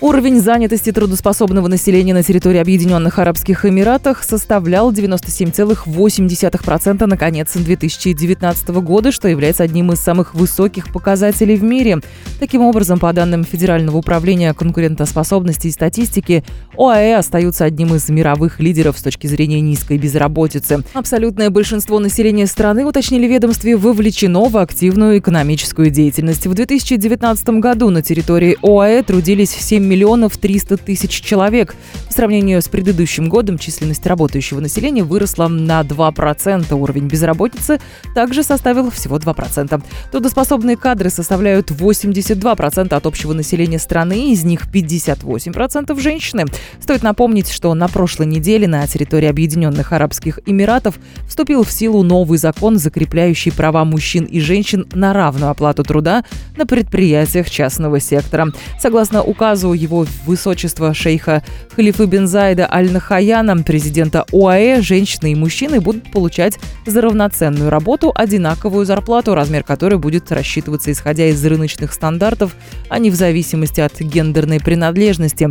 Уровень занятости трудоспособного населения на территории Объединенных Арабских Эмиратах составлял 97,8% на конец 2019 года, что является одним из самых высоких показателей в мире. Таким образом, по данным Федерального управления конкурентоспособности и статистики, ОАЭ остаются одним из мировых лидеров с точки зрения низкой безработицы. Абсолютное большинство населения страны, уточнили ведомстве, вовлечено в активную экономическую деятельность. В 2019 году на территории ОАЭ трудились 7 миллионов 300 тысяч человек. Сравнению с предыдущим годом численность работающего населения выросла на 2%. Уровень безработицы также составил всего 2%. Трудоспособные кадры составляют 82% от общего населения страны, из них 58% женщины. Стоит напомнить, что на прошлой неделе на территории Объединенных Арабских Эмиратов вступил в силу новый закон, закрепляющий права мужчин и женщин на равную оплату труда на предприятиях частного сектора. Согласно указу его высочества шейха Халифы бен Зайда Аль-Нахаяна, президента ОАЭ, женщины и мужчины будут получать за равноценную работу одинаковую зарплату, размер которой будет рассчитываться исходя из рыночных стандартов, а не в зависимости от гендерной принадлежности.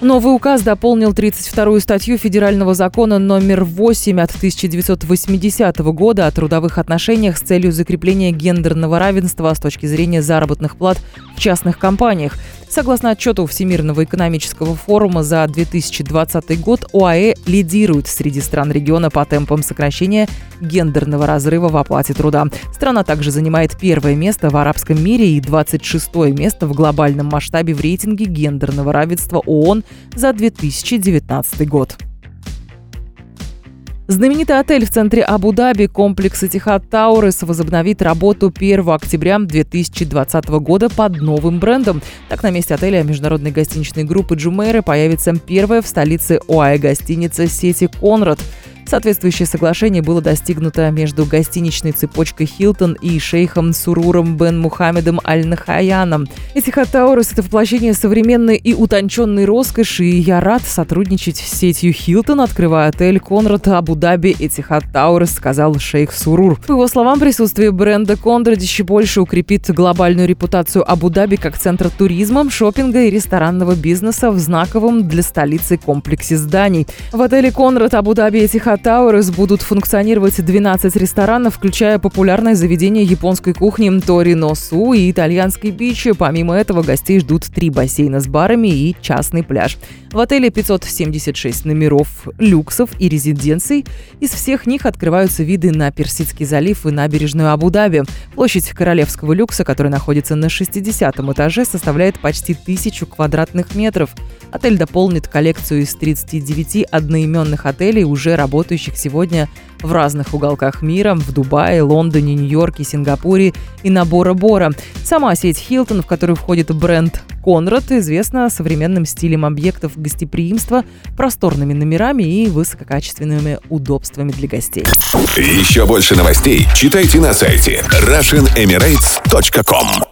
Новый указ дополнил 32-ю статью Федерального закона номер 8 от 1980 года о трудовых отношениях с целью закрепления гендерного равенства с точки зрения заработных плат частных компаниях. Согласно отчету Всемирного экономического форума за 2020 год, ОАЭ лидирует среди стран региона по темпам сокращения гендерного разрыва в оплате труда. Страна также занимает первое место в арабском мире и 26 место в глобальном масштабе в рейтинге гендерного равенства ООН за 2019 год. Знаменитый отель в центре Абу-Даби, комплекс Этихад Таурес, возобновит работу 1 октября 2020 года под новым брендом. Так, на месте отеля международной гостиничной группы Джумейра появится первая в столице ОАЭ гостиница сети «Конрад». Соответствующее соглашение было достигнуто между гостиничной цепочкой Хилтон и шейхом Суруром бен Мухаммедом Аль-Нахаяном. Этихад Тауэрс – это воплощение современной и утонченной роскоши, и я рад сотрудничать с сетью Хилтон, открывая отель Конрад Абу-Даби Этихад Тауэрс, сказал шейх Сурур. По его словам, присутствие бренда Конрад еще больше укрепит глобальную репутацию Абу-Даби как центра туризма, шопинга и ресторанного бизнеса в знаковом для столицы комплексе зданий. В отеле Конрад Абу-Даби Этихад Тауэрс будут функционировать 12 ресторанов, включая популярное заведение японской кухни Тори Носу и итальянской бичи. Помимо этого, гостей ждут три бассейна с барами и частный пляж. В отеле 576 номеров, люксов и резиденций. Из всех них открываются виды на Персидский залив и набережную Абу-Даби. Площадь королевского люкса, которая находится на 60 этаже, составляет почти тысячу квадратных метров. Отель дополнит коллекцию из 39 одноименных отелей, уже работающих сегодня в разных уголках мира, в Дубае, Лондоне, Нью-Йорке, Сингапуре и на Бора-Бора. Сама сеть Хилтон, в которую входит бренд Конрад, известна современным стилем объектов гостеприимства, просторными номерами и высококачественными удобствами для гостей. Еще больше новостей читайте на сайте RussianEmirates.com